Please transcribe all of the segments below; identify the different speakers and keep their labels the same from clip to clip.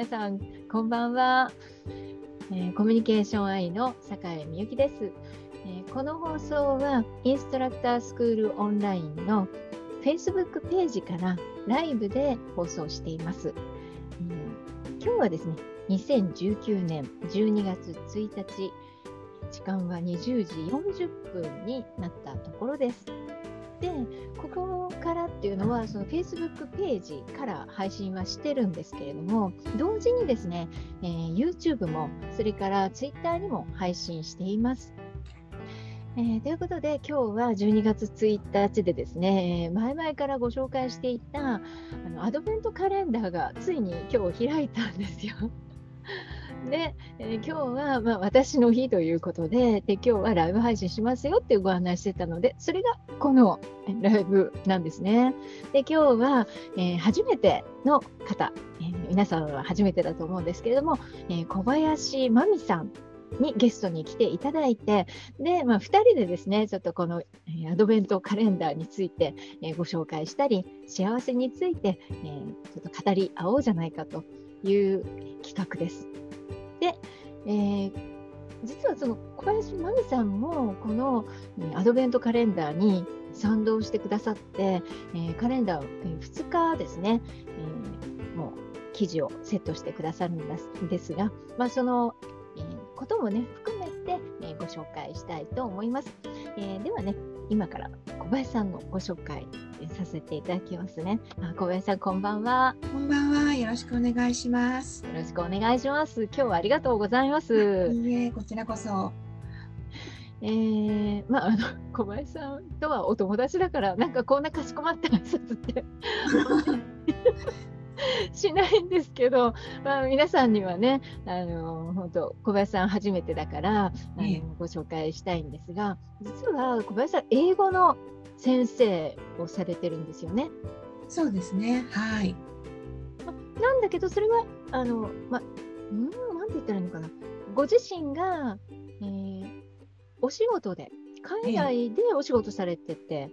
Speaker 1: 皆さんこんばんは、えー、コミュニケーション愛の坂井美由紀です、えー、この放送はインストラクタースクールオンラインの Facebook ページからライブで放送しています、うん、今日はですね2019年12月1日時間は20時40分になったところです。でここからっていうのはその Facebook ページから配信はしてるんですけれども同時にですね、えー、YouTube もそれから Twitter にも配信しています。えー、ということで今日は12月1日でですね前々からご紹介していたあのアドベントカレンダーがついに今日開いたんですよ。で、えー、今日は、まあ、私の日ということでで、今日はライブ配信しますよっていうご案内してたので、それがこのライブなんですね。で、今日は、えー、初めての方、えー、皆さんは初めてだと思うんですけれども、え小林真美さんにゲストに来ていただいて、で、まあ、2人でですね、ちょっとこの、アドベントカレンダーについて、ご紹介したり、幸せについて、ちょっと語り合おうじゃないかという企画です。で、えー、実はその小林真美さんもこのアドベントカレンダーに賛同してくださって、えー、カレンダー、え、2日ですね、えー、もう記事をセットしてくださるんですが、まあ、その、えー、こともね含めて、えー、ご紹介したいと思います。えー、ではね今から小林さんのご紹介させていただきますね。あ小林さんこんばんは。
Speaker 2: こんばんは。よろしくお願いします。
Speaker 1: よろしくお願いします。今日はありがとうございます。
Speaker 2: いいえ、こちらこそ。
Speaker 1: えー、まああの小林さんとはお友達だからなんかこんなかしこまった挨拶って しないんですけど、まあ、皆さんにはねあの本当小林さん初めてだからあの、ご紹介したいんですが実は小林さん英語の先生をされてるんですよね。
Speaker 2: そうですね。はい。
Speaker 1: なんだけどそれはあの、ま、うんなんて言ったらいいのかな。ご自身が、えー、お仕事で海外でお仕事されてて、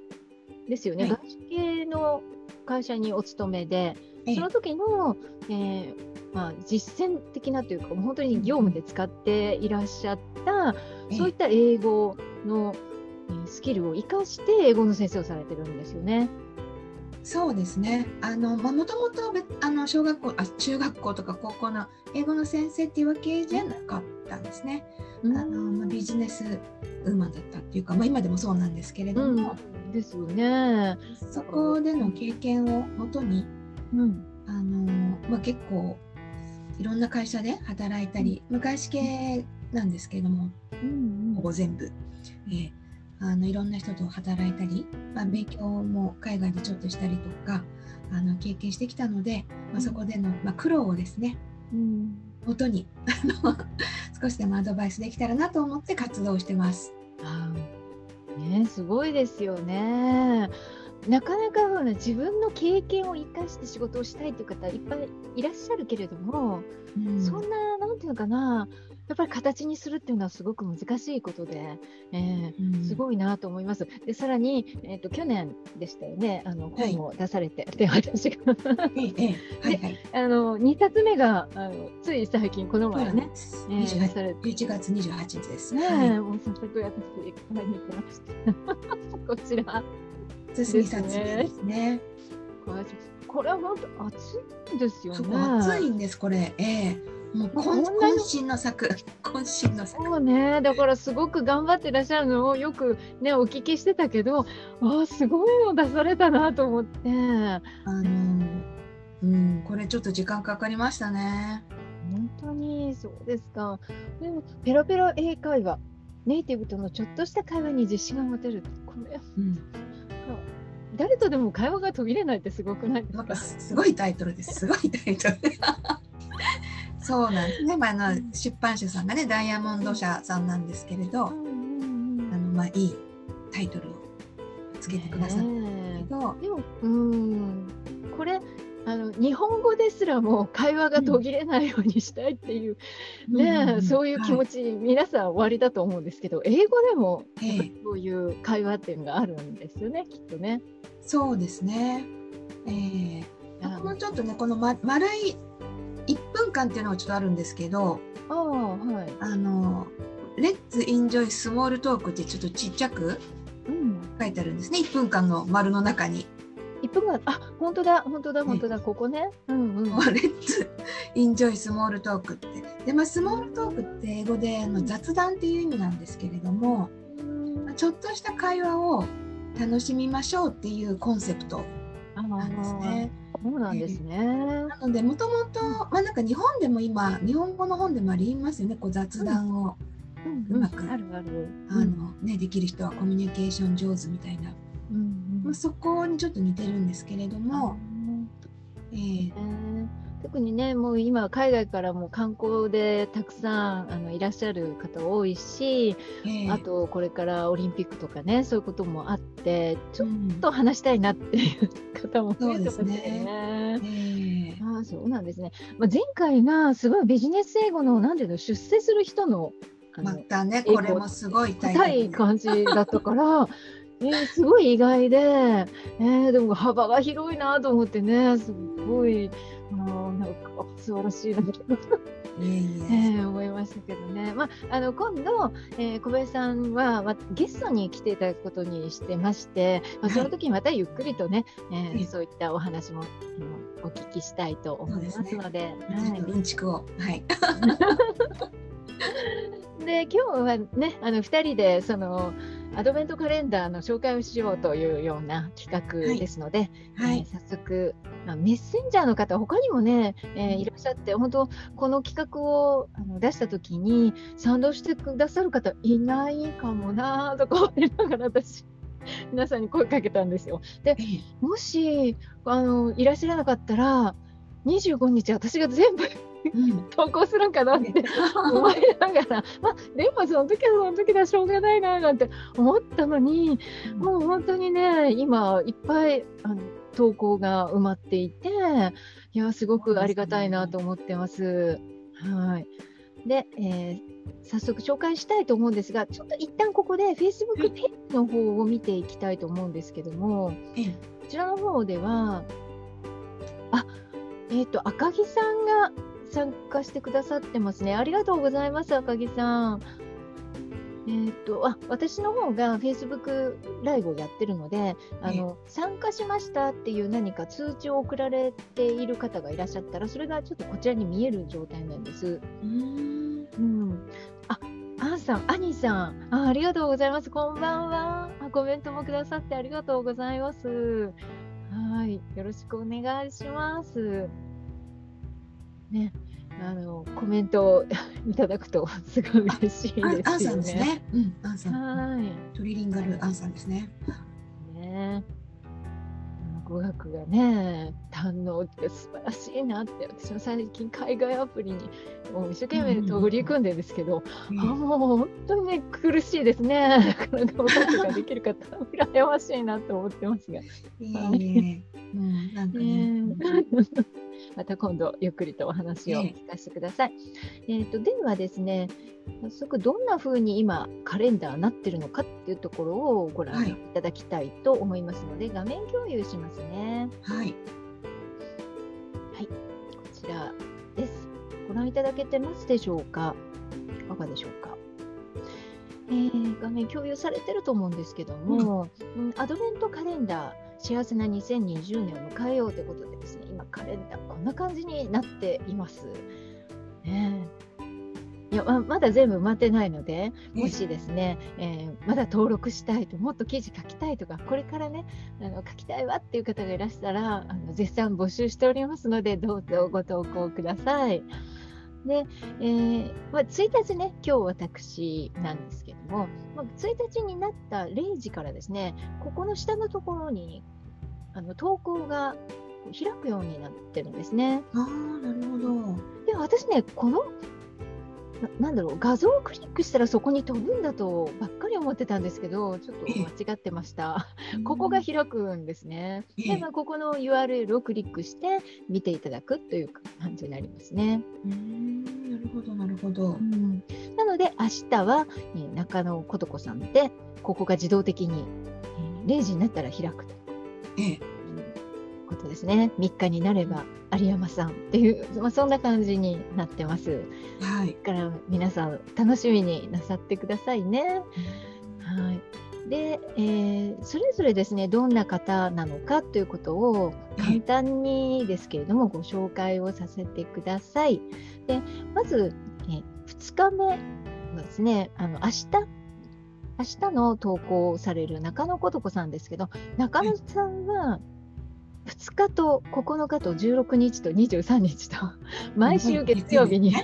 Speaker 1: ですよね、外資系の会社にお勤めで、その時の、えーまあ、実践的なというか、本当に業務で使っていらっしゃった、そういった英語の、えー、スキルを生かして英語の先生をされてるんですよね。
Speaker 2: そうですね。あの、まあ、もともと、あの、小学校、あ、中学校とか高校の英語の先生っていうわけじゃなかったんですね。あの、まあ、ビジネスウーマンだったっていうか、まあ、今でもそうなんですけれども。
Speaker 1: うん、ですよね。
Speaker 2: そこでの経験をもとに、うん、あのまあ、結構いろんな会社で働いたり、うん、外資系なんですけれども、うんうん、ほぼ全部、えー、あのいろんな人と働いたり、まあ、勉強も海外でちょっとしたりとかあの経験してきたので、まあ、そこでの、まあ、苦労をですね、うん、元に少しでもアドバイスできたらなと思って活動してます。あ
Speaker 1: ね、すごいですよね。なかなか自分の経験を生かして仕事をしたいという方いっぱいいらっしゃるけれども、うん、そんな、なんていうのかな、やっぱり形にするっていうのはすごく難しいことで、えー、うん、すごいなと思います。でさらに、えーと、去年でしたよね、あの本を出されて、はい、で私があの2冊目があのつい最近、この前ね、
Speaker 2: えー、出されて。11月28日です。
Speaker 1: ね、はい、もう早速私、買いに行きました。こちら。
Speaker 2: 2冊目ですね。
Speaker 1: これは本当暑いんですよね。
Speaker 2: 暑いんですこれ。ええ。ーもう渾身の作 渾身の作
Speaker 1: そうね。だからすごく頑張ってらっしゃるのをよくねお聞きしてたけどあすごいの出されたなと思って。あの
Speaker 2: うん。これちょっと時間かかりましたね。
Speaker 1: 本当にそうですか。でもペラペラ英会話。ネイティブとのちょっとした会話に自信が持てる。これ、うん、誰とでも会話が途切れないってすごくないですか？
Speaker 2: すごいタイトルです。すごいタイトル。そうなんですね、まあ、あの出版社さんがねダイヤモンド社さんなんですけれど、あのまあいいタイトルをつけてくださったんけど、でも
Speaker 1: うん。これあの日本語ですらも会話が途切れないようにしたいっていう、うん、ね、うん、そういう気持ち、はい、皆さん終わりだと思うんですけど英語でもそういう会話っていうのがあるんですよね、きっとね。
Speaker 2: そうですね。えー、このちょっとねこの、ま、丸い1分間っていうのがちょっとあるんですけど、
Speaker 1: あはい、
Speaker 2: あの Let's enjoy small talk ってちょっとちっちゃく書いてあるんですね、うん、1分間の丸の中に。
Speaker 1: 1分間。あ本当だ本当だ本当だ、ここね。うんうん、
Speaker 2: Let's enjoy small talk って。でまあ small talk って英語であの雑談っていう意味なんですけれども、まあ、ちょっとした会話を楽しみましょうっていうコンセプトなんですね。
Speaker 1: そうなんですね。
Speaker 2: なのでもともとまあなんか日本でも今日本語の本でもありますよね。こう雑談を。うまく、あるある。あのねできる人はコミュニケーション上手みたいな、うんまあ、そこにちょっと似てるんですけれども。
Speaker 1: えー、特にねもう今海外からも観光でたくさんあのいらっしゃる方多いし、えー、あとこれからオリンピックとかねそういうこともあってちょっと話したいなっていう方も増えてますね。えー、あそうなんですね、まあ、前回がすごいビジネス英語の何ていうの出世する人の
Speaker 2: またねこれもすごい
Speaker 1: 痛い感じだったからえー、すごい意外で、えー、でも幅が広いなと思ってねすごいあなんか素晴らしいなと。えー、思いましたけどね、まあ、あの今度、えー、小林さんは、まあ、ゲストに来ていただくことにしてまして、まあ、その時にまたゆっくりとね、はい、えー、そういったお話も、うん、お聞きしたいと思いますので。
Speaker 2: を、はい、
Speaker 1: で今日はねあの2人でそのアドベントカレンダーの紹介をしようというような企画ですので、はい、えー、早速、まあ、メッセンジャーの方他にもね、えー、いらっしゃって本当この企画をあの出した時に賛同してくださる方いないかもなとか思いながら私 皆さんに声かけたんですよ。でもしあのいらっしゃらなかったら25日私が全部投稿するんかなって 思いながら、まあ、でもその時はその時だしょうがないななんて思ったのに、もう本当にね今いっぱいあの投稿が埋まっていていやすごくありがたいなと思ってます。はい。で、えー、早速紹介したいと思うんですが、ちょっと一旦ここで Facebook ページの方を見ていきたいと思うんですけども、こちらの方では、あえっ、ー、と、赤木さんが参加してくださってますね。ありがとうございます、赤木さん。えーと、あ私の方が Facebook ライブをやってるのであの参加しましたっていう何か通知を送られている方がいらっしゃったらそれがちょっとこちらに見える状態なんです。うんうんあアンさん、アニーさんあ、ありがとうございます。こんばんはあ。コメントもくださってありがとうございます。はい、よろしくお願いします。ね、あのコメントをいただくとすごい嬉しいですよね。
Speaker 2: アンさんですね。うん、アンさん。はい。トリリンガルアンさんですね。ね。
Speaker 1: 語学がね堪能って素晴らしいなって私も最近海外アプリにもう一生懸命取り組んでるんですけど、うん、あもう本当にね苦しいですねなかなか語学ができる方羨ましいなと思ってますが。いいね、うん、なんかね。また今度ゆっくりとお話を聞かせてください。えー、えーとではですね早速どんな風に今カレンダーなってるのかっていうところをご覧いただきたいと思いますので、はい、画面共有しますね。はい。はい、こちらです。ご覧いただけてますでしょうか？いかがでしょうか？えー、画面共有されてると思うんですけども、うん、アドベントカレンダー幸せな2020年を迎えようということでですね今カレンダーこんな感じになっています。ね、いやまだ全部埋まってないので、もしですね、えー、まだ登録したいと、もっと記事書きたいとか、これからね、あの書きたいわっていう方がいらしたら、あの絶賛募集しておりますので、どうぞご投稿ください。で、えー、まあ、1日ね、今日私なんですけども、まあ、1日になった0時からですね、ここの下のところにあの投稿が開くようになってるんですね。
Speaker 2: あなるほど
Speaker 1: で私ねこのなんだろう画像をクリックしたらそこに飛ぶんだとばっかり思ってたんですけどちょっと間違ってました。ここが開くんですね。で、まあ、ここの URL をクリックして見ていただくという感じになりますね。
Speaker 2: うんなるほどなるほど。う
Speaker 1: ん、なので明日は、えー、中野琴子さんでここが自動的に、えー、0時になったら開くと。ええこことですね。3日になれば有山さんっていう、まあ、そんな感じになってます。はい。から皆さん楽しみになさってくださいね。はい。で、えー、それぞれですねどんな方なのかということを簡単にですけれどもご紹介をさせてください。でまず、えー、2日目はですねあの明日明日の投稿される中野琴子さんですけど中野さんは2日と9日と16日と23日と毎週月曜日に、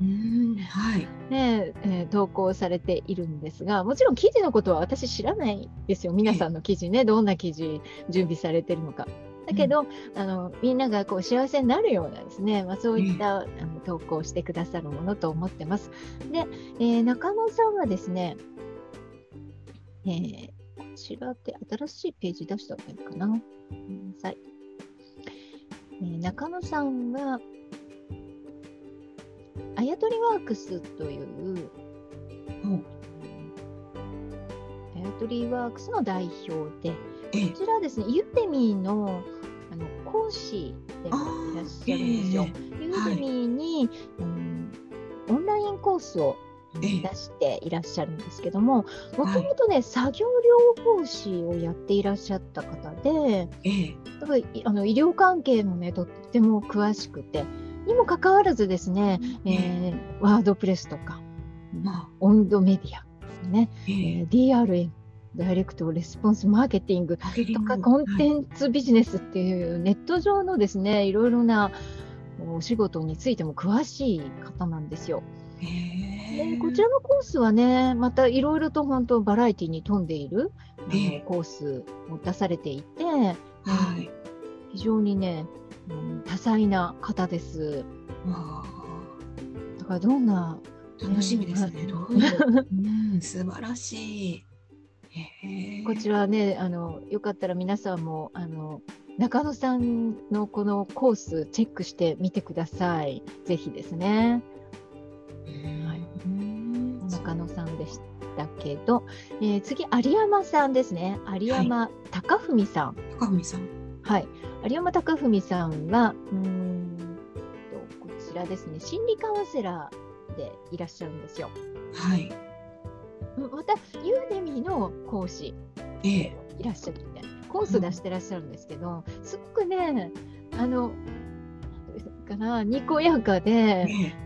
Speaker 1: うん。はい。ねえー、投稿されているんですがもちろん記事のことは私知らないですよ。皆さんの記事ねどんな記事準備されてるのか。だけど、うん、あのみんながこう幸せになるようなですね、まあ、そういった、あの投稿をしてくださるものと思ってます。で、えー、中野さんはですね、えー、こちらで新しいページ出した方がいいかな。ごめんなさい。えー、中野さんは、あやとりワークスという、うん、あやとりワークスの代表で、こちらですね、ユーデミーのあの講師でもいらっしゃるんですよ。ユーデミーに、うん、オンラインコースを出していらっしゃるんですけどももともとね、作業療法士をやっていらっしゃった方で、だからあの医療関係もねとっても詳しくてにもかかわらずですね、えー、ワードプレスとか、まあ、温度メディアね、えー、DRM ダイレクトレスポンスマーケティング。とかコンテンツビジネスっていうネット上のですねいろいろなお仕事についても詳しい方なんですよ。でこちらのコースはねまたいろいろと本当バラエティに富んでいるあのコースを出されていて、はい、非常にねうん、多彩な方です。だからどんな
Speaker 2: 楽しみですね。どう うん、素晴らしい。
Speaker 1: こちらねあのよかったら皆さんもあの中野さんのこのコースチェックしてみてください。ぜひですね。はい、中野さんでしたけど、えー、次有山さんですね。有山貴文さん。
Speaker 2: 貴文さん。
Speaker 1: はい。有山貴文さんは、うんとこちらですね、心理カウンセラーでいらっしゃるんですよ。
Speaker 2: はい。
Speaker 1: また、ユーデミーの講師いらっしゃって、コース出してらっしゃるんですけど、うん、すごくね、あの、かな、にこやかで、え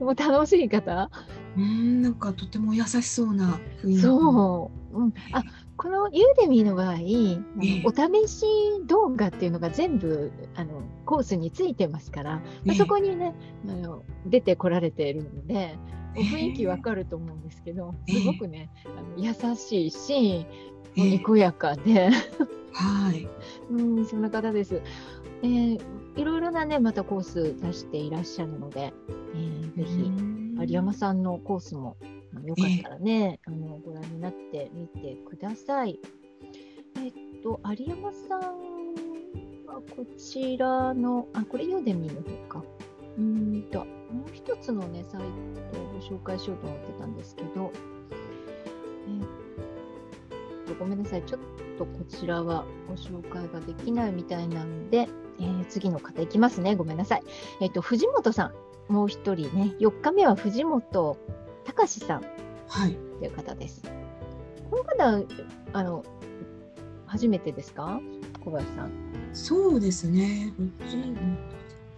Speaker 1: 楽しい方？
Speaker 2: うん、なんかとても優しそうな
Speaker 1: 雰囲気。そう。うん、あこのユーデミーの場合、お試し動画っていうのが全部あのコースについてますから、まあ、そこにねあの出てこられているので、雰囲気わかると思うんですけど、すごくねあの優しいし、にこやかで、はい、うん、そんな方です。えー、いろいろなねまたコース出していらっしゃるので、えー、ぜひ有山さんのコースもよかったらね、あのご覧になってみてください。えっと、有山さんはこちらの、あ、これユーデミーの方か。うんと、もう一つのね、サイトをご紹介しようと思ってたんですけど、えごめんなさい。ちょっとこちらはご紹介ができないみたいなんで、えー、次の方いきますね。ごめんなさい。えっと、藤本さん。もう一人ね、4日目は藤本隆さんという方です。はい、この方あの初めてですか？小林さん。
Speaker 2: そうですね。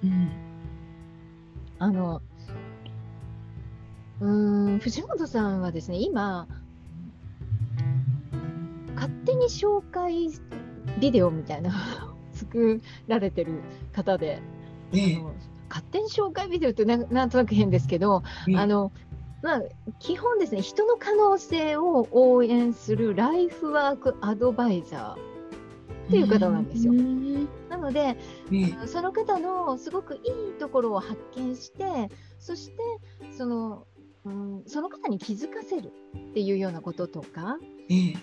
Speaker 2: うん、
Speaker 1: あのうん藤本さんはですね今勝手に紹介ビデオみたいな作られてる方で、ええ、あの勝手に紹介ビデオってなんとなく変ですけど、え、あのまあ、基本ですね、人の可能性を応援するライフワークアドバイザーっていう方なんですよ。なので、ね、その方のすごくいいところを発見して、そしてその、うん、その方に気づかせるっていうようなこととか、ね、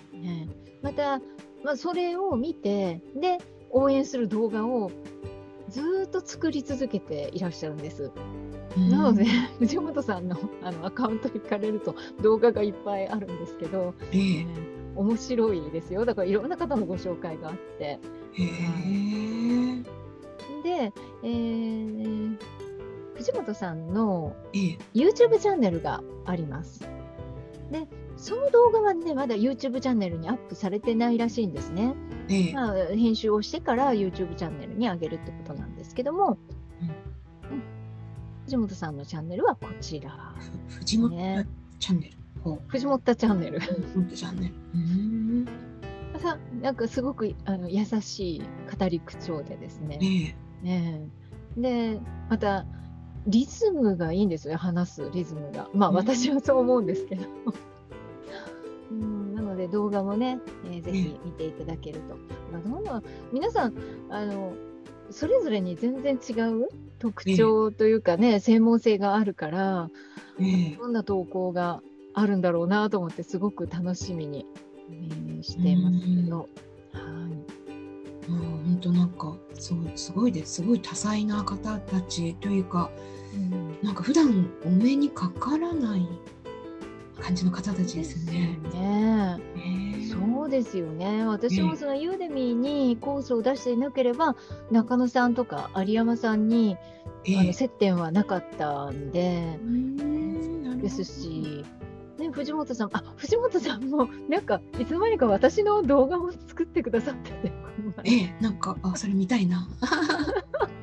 Speaker 1: また、まあ、それを見て、で、応援する動画をずっと作り続けていらっしゃるんです。なので、藤本さんの あのアカウント行かれると動画がいっぱいあるんですけど、えー、面白いですよだからいろんな方のご紹介があって。へで、えー、藤本さんの YouTube チャンネルがあります。でその動画はねまだ YouTube チャンネルにアップされてないらしいんですね。ええ、まあ、編集をしてから YouTube チャンネルに上げるってことなんですけども、うん、藤本さんのチャンネルはこちら、
Speaker 2: 藤本チャンネル。
Speaker 1: 藤本チャンネル。
Speaker 2: 藤本チャンネル。うん
Speaker 1: さなんかすごくあの優しい語り口調でですね。ええでまたリズムがいいんですよ話すリズムが。まあ私はそう思うんですけど。ので動画もね、えー、ぜひ見ていただけると。まあ、どんどん皆さんあのそれぞれに全然違う特徴というかね、専門性があるから、どんな投稿があるんだろうなと思ってすごく楽しみに、えー、してますけど。はい。
Speaker 2: 本当なんかそうすごいです。すごい多彩な方たちというか、うん、なんか普段お目にかからない感じの方たちですね。
Speaker 1: ねそうですよね。私もそのユーデミーにコースを出していなければ、中野さんとか有山さんに、あの接点はなかったんで、ですし、ね、藤本さん、あ藤本さんも なんかいつの間にか私の動画を作ってくださってて、
Speaker 2: ええ、なんかあそれ見たいな。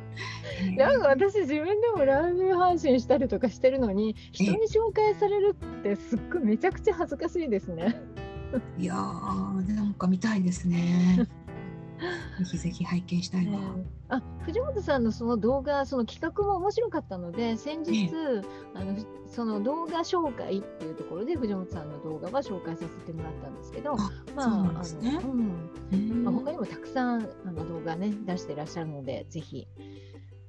Speaker 1: なんか私自分でもライブ配信したりとかしてるのに人に紹介されるってすっごいめちゃくちゃ恥ずかしいですね。
Speaker 2: いやーなんか見たいですね。ぜひぜひ拝見したいわ、
Speaker 1: あ藤本さんのその動画その企画も面白かったので先日、あのその動画紹介っていうところで藤本さんの動画は紹介させてもらったんですけどまああの、うん。まあ、他にもたくさんあの動画ね出してらっしゃるのでぜひ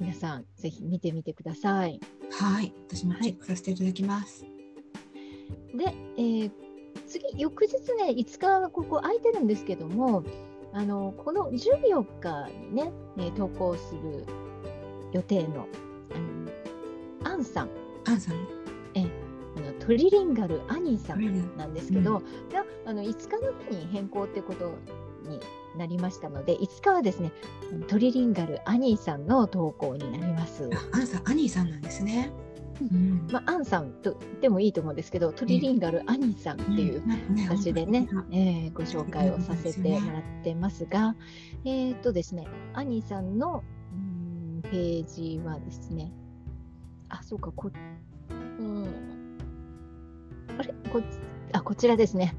Speaker 1: 皆さんぜひ見てみてください。
Speaker 2: はい、私もチェックさせていただきます。
Speaker 1: はい、で、えー、次翌日ね5日ここ空いてるんですけども、あのこの14日にね、えー、投稿する予定のあのアンさん。
Speaker 2: アンさん。
Speaker 1: えあのトリリンガルアニーさんなんですけど、うん、あの5日の日に変更ってことになりましたので、いつかはですね、トリリンガルアニーさんの投稿になります。
Speaker 2: アンさん、アニーさんなんですね。
Speaker 1: うん、まあ、アンさんとでもいいと思うんですけど、トリリンガルアニーさんっていう形でね、えー、ご紹介をさせてもらってますが、えっ、とですね、アニーさんのうんページはですね、あ、そうか、こ、うん、あれこあこちらですね。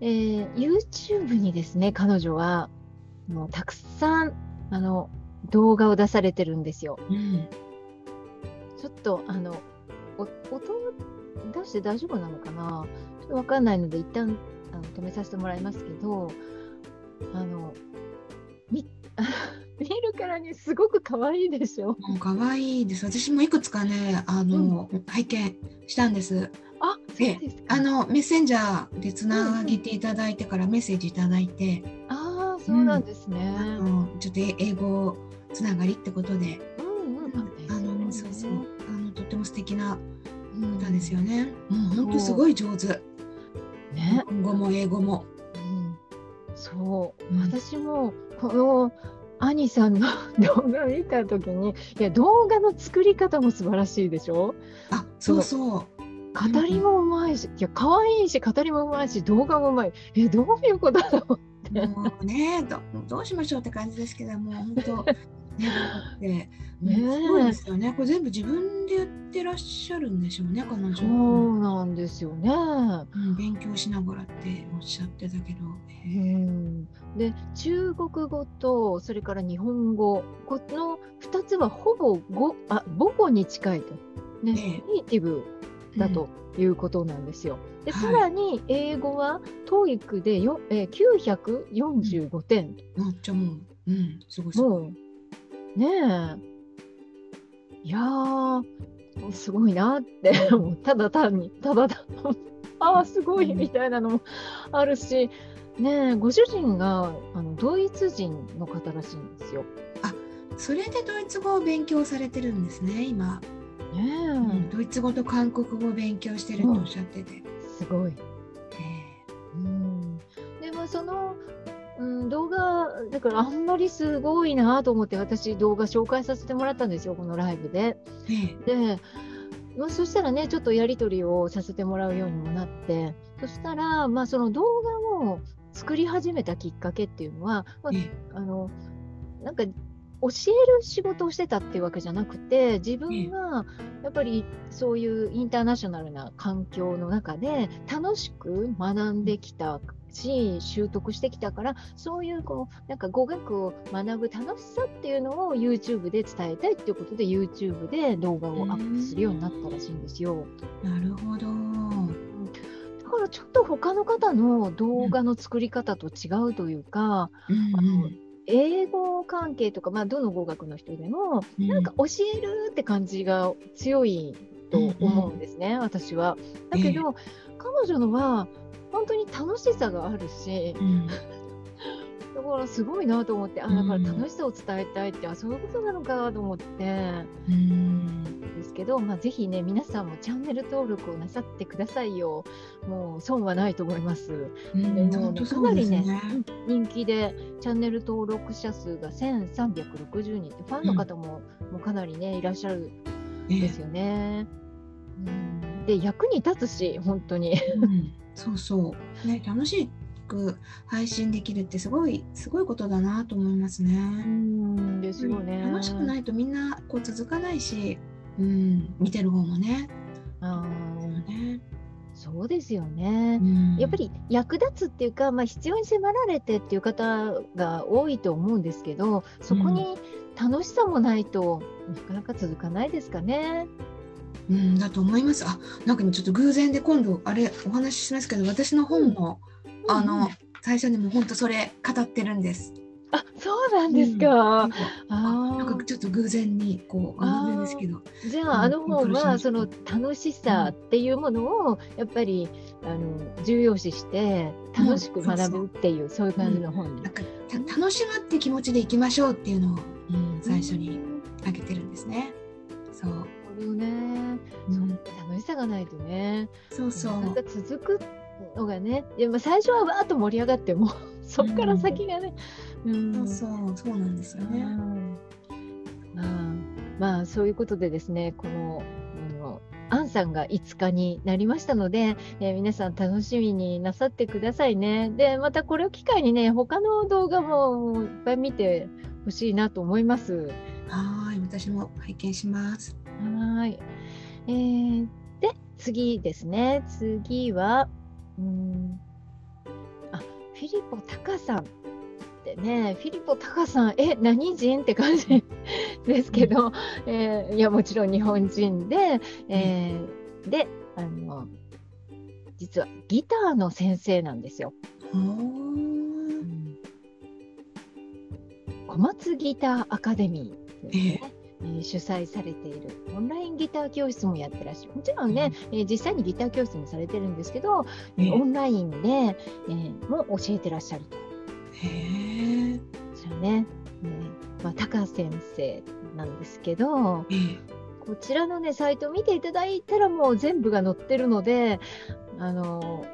Speaker 1: えー、YouTube にですね、彼女はもうたくさんあの動画を出されてるんですよ。うん、ちょっとあの音出して大丈夫なのかな？ちょっとわかんないので一旦あの止めさせてもらいますけど、あの見 見るからにすごく可愛いでしょ。
Speaker 2: 可愛いです。私もいくつかね、あの、うん、拝見したんです。
Speaker 1: あ、そうです
Speaker 2: あのメッセンジャーでつなげていただいてからメッセージいただいて、
Speaker 1: うん、ああ、そうなんですね。
Speaker 2: あのちょっと英語つながりってことで、うんうん、あの、そうそう、あのとっても素敵な歌ですよね。もう本当すごい上手。ね、日本語も英語も。
Speaker 1: うん、そう、私もこの兄さんの動画見た時にいや動画の作り方も素晴らしいでしょ？
Speaker 2: あそうそう
Speaker 1: 語りもうまいし、いや可愛いし語りもうまいし動画もうまい。えどういうことだろうって。
Speaker 2: もうねどどうしましょうって感じですけども本当ね すごいですよね。これ全部自分でやってらっしゃるんでしょうね彼女。
Speaker 1: そうなんですよね、
Speaker 2: うん、勉強しながらっておっしゃってたけど、
Speaker 1: うんで中国語とそれから日本語この2つはほぼ語あ母語に近いと、ね、ネイティブだということなんですよ。うん、でさらに英語は TOEIC でよ、えー、945点。
Speaker 2: めっちゃもう、うん、すごいすごい。
Speaker 1: ねえ。いやー、すごいなって ただ単に、ただ単に、ああ、すごいみたいなのもあるし、ねご主人があのドイツ人の方らしいんですよ。
Speaker 2: あそれでドイツ語を勉強されてるんですね、今。ねうん、ドイツ語と韓国語を勉強してるとおっしゃってて。
Speaker 1: すごい。うん。動画、だからあんまりすごいなと思って、私、動画紹介させてもらったんですよ、このライブで。で、まあ、そしたらね、ちょっとやり取りをさせてもらうようにもなって、そしたら、まあ、その動画を作り始めたきっかけっていうのは、まあ、あのなんか教える仕事をしてたっていうわけじゃなくて自分がやっぱりそういうインターナショナルな環境の中で楽しく学んできたし習得してきたからそういうこうなんか語学を学ぶ楽しさっていうのを YouTube で伝えたいっていうことで YouTube で動画をアップするようになったらしいんですよ。
Speaker 2: なるほど。
Speaker 1: だからちょっと他の方の動画の作り方と違うというか、うんうん、あの英語関係とか、まあ、どの語学の人でも、うん、なんか教えるって感じが強いと思うんですね、うんうん、私は。だけど、えー、彼女のは本当に楽しさがあるし、うん、だからすごいなと思ってあだから楽しさを伝えたいって、あそういうことなのかと思って、うん、ですけど、まあ、ぜひね皆さんもチャンネル登録をなさってくださいよ。もう損はないと思います。
Speaker 2: うん、でもかなりね、ね、
Speaker 1: 人気でチャンネル登録者数が1360人ファンの方も,、もうかなりねいらっしゃるん。ですよね。うん、で役に立つし本当に。
Speaker 2: うん。そうそう。ね楽しく配信できるってすごいすごいことだなと思いますね。
Speaker 1: うんですよね、
Speaker 2: 楽しくないとみんなこう続かないし、うん、見てる方もね。
Speaker 1: あねそうですよね、うん、やっぱり役立つっていうか、まあ、必要に迫られてっていう方が多いと思うんですけどそこに楽しさもないと、なかなか続かないですかね。
Speaker 2: うん、だと思います。あ、なんかちょっと偶然で今度あれお話ししますけど、私の本の、うん、あの、最初にも本当それ語ってるんです。
Speaker 1: あ、そうなんですか。うん、
Speaker 2: あなんかちょっと偶然にこう偶然ですけど。
Speaker 1: じゃあ、あの本はその楽しさっていうものをやっぱりあの重要視して楽しく学ぶっていう、そういう感じの本に。なんか
Speaker 2: 楽しむって気持ちでいきましょうっていうのを、うん、最初にあげてるんですね。そう。
Speaker 1: どね、うん、楽しさがないとね
Speaker 2: そうそう
Speaker 1: なんか続くのがねいやまあ最初はわーっと盛り上がってもそこから先がね、
Speaker 2: うん、そうそうそうなんですよね、
Speaker 1: まあ、まあそういうことでですねこのアンさんが5日になりましたので、えー、皆さん楽しみになさってくださいね。で、またこれを機会にね、他の動画もいっぱい見てほしいなと思います。
Speaker 2: はい、私も拝見します。
Speaker 1: はい。えー、で、次ですね。次は、うん、ィリポ・タカさんってね、フィリポ・タカさん、え、何人って感じですけど、えー、いや、もちろん日本人で、えー、で、あの、実はギターの先生なんですよ。小松ギターアカデミーですね。えー、主催されている。オンラインギター教室もやってらっしゃる。もちろんね、うん、えー、実際にギター教室もされてるんですけど、えー、オンラインで、えー、も教えてらっしゃると。
Speaker 2: へえ。
Speaker 1: そね、えーまあ、高先生なんですけど、えー、こちらのねサイトを見ていただいたらもう全部が載ってるのであの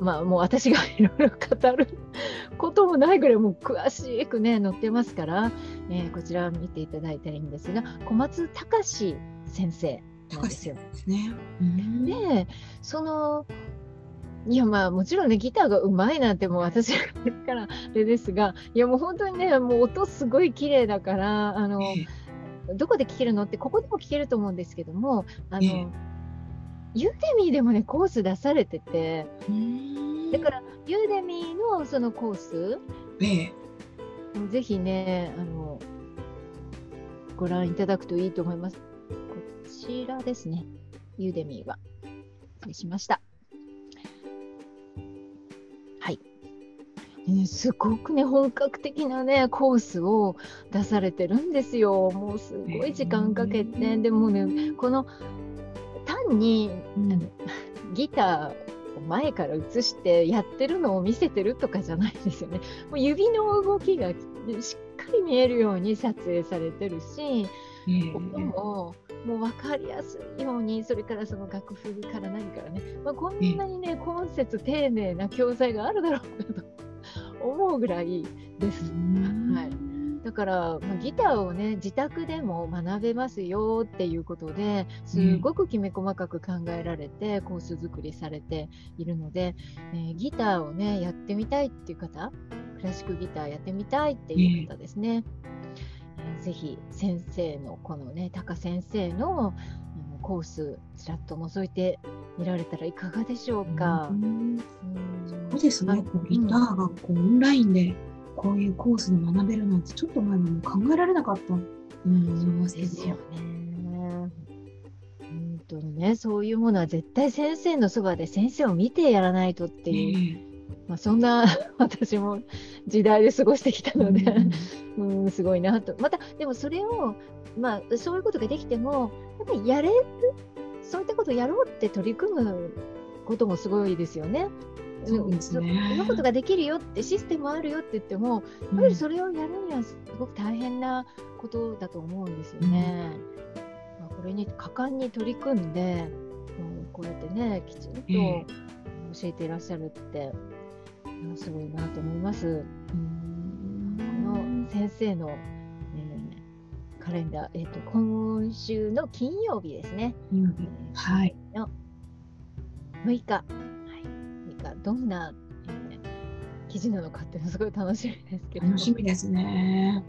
Speaker 1: まあもう私がいろいろ語ることもないぐらいもう詳しくね載ってますから、えー、こちらを見ていただいたらいいんですが小松隆先生なんですよ。
Speaker 2: ですね、
Speaker 1: でそのいやまあもちろんねギターがうまいなんてもう私からあれですがいやもう本当にねもう音すごい綺麗だからあの、えー、どこで聴けるのってここでも聴けると思うんですけどもあの、えーユーデミーでもねコース出されててだからユーデミーのそのコース、ええ、ぜひねあのご覧いただくといいと思います。こちらですね、ユーデミーは。失礼しました。はい。ね、すごくね、本格的なね、コースを出されてるんですよ。もうすごい時間かけて、でもね、この単に、うん、ギターを前から映してやってるのを見せてるとかじゃないですよね。もう指の動きがしっかり見えるように撮影されてるし、音ももう分かりやすいようにそれからその楽譜から何からね、まあ、こんなにね、今節丁寧な教材があるだろうかと思うぐらいです。はいだから、まあ、ギターをね自宅でも学べますよっていうことですごくきめ細かく考えられて、コース作りされているので、えー、ギターをねやってみたいっていう方クラシックギターやってみたいっていう方ですね、えー、ぜひ先生のこのね高先生のコースちらっと覗いてみられたらいかがでしょうか。うん、
Speaker 2: そうですね、ギターがこうオンラインでこういうコースで学べるなんてちょっと前も考えられなかった、うん、
Speaker 1: ですよね。本当にねそういうものは絶対先生のそばで先生を見てやらないとっていう、え。ー、まあ、そんな 私も時代で過ごしてきたので、うん、うんすごいなと。またでもそれを、まあ、そういうことができてもやっぱりやれるそういったことをやろうって取り組むこともすごいですよね。
Speaker 2: そうですね、
Speaker 1: そのことができるよってシステムあるよって言っても、やっぱりそれをやるにはすごく大変なことだと思うんですよね。うん、まあ、これに果敢に取り組んで、うん、こうやってねきちんと教えていらっしゃるって、えー、すごいなと思います。うんこの先生の、えー、カレンダー、えーと、今週の金曜日ですね。
Speaker 2: うん、はい。
Speaker 1: の6日。がどんな、えー、記事なのかっていうのすごい楽しみですけど
Speaker 2: 楽しみですね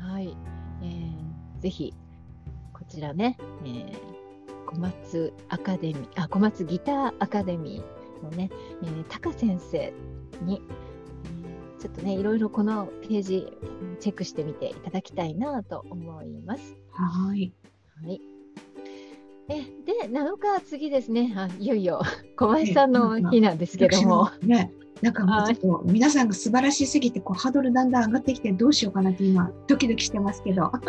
Speaker 1: はい、えー、ぜひこちらね、えー、小松アカデミーあ小松ギターアカデミーのね、えー、高先生に、えー、ちょっとねいろいろこのページチェックしてみていただきたいなと思います。
Speaker 2: はい。
Speaker 1: はい。えで7日次ですねあいよいよ 小林さんの日なんですけども。
Speaker 2: ねなんかもうちょっと皆さんが素晴らしすぎてこうハードルだんだん上がってきてどうしようかなって今ドキドキしてますけど。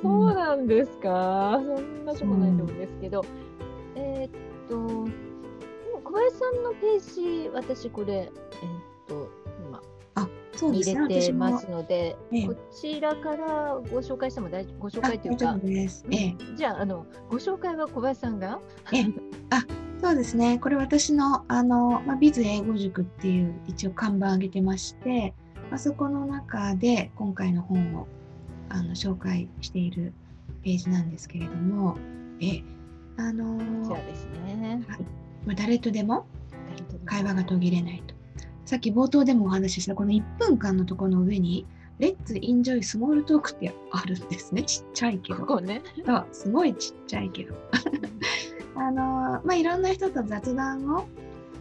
Speaker 1: そうなんですか。そんなことないと思うんですけど。えー、っと小林さんのページ私これえー、っと入れてますので、ええ、こちらからご紹介しても大丈夫ご紹介というか、え、じゃああのご紹介は小林さんが？
Speaker 2: えあそうですね。これ私のあの、まあ、ビズ英語塾っていう一応看板上げてまして、まあ、そこの中で今回の本をあの紹介しているページなんですけれども、えあの
Speaker 1: こちらですね、
Speaker 2: はい。まあ、誰とでも。会話が途切れないと。さっき冒頭でもお話ししたこの1分間のところの上に「Let's enjoy small talk」ってあるんですね。ちっちゃいけど。
Speaker 1: ここね。
Speaker 2: すごいちっちゃいけど。あのまあいろんな人と雑談を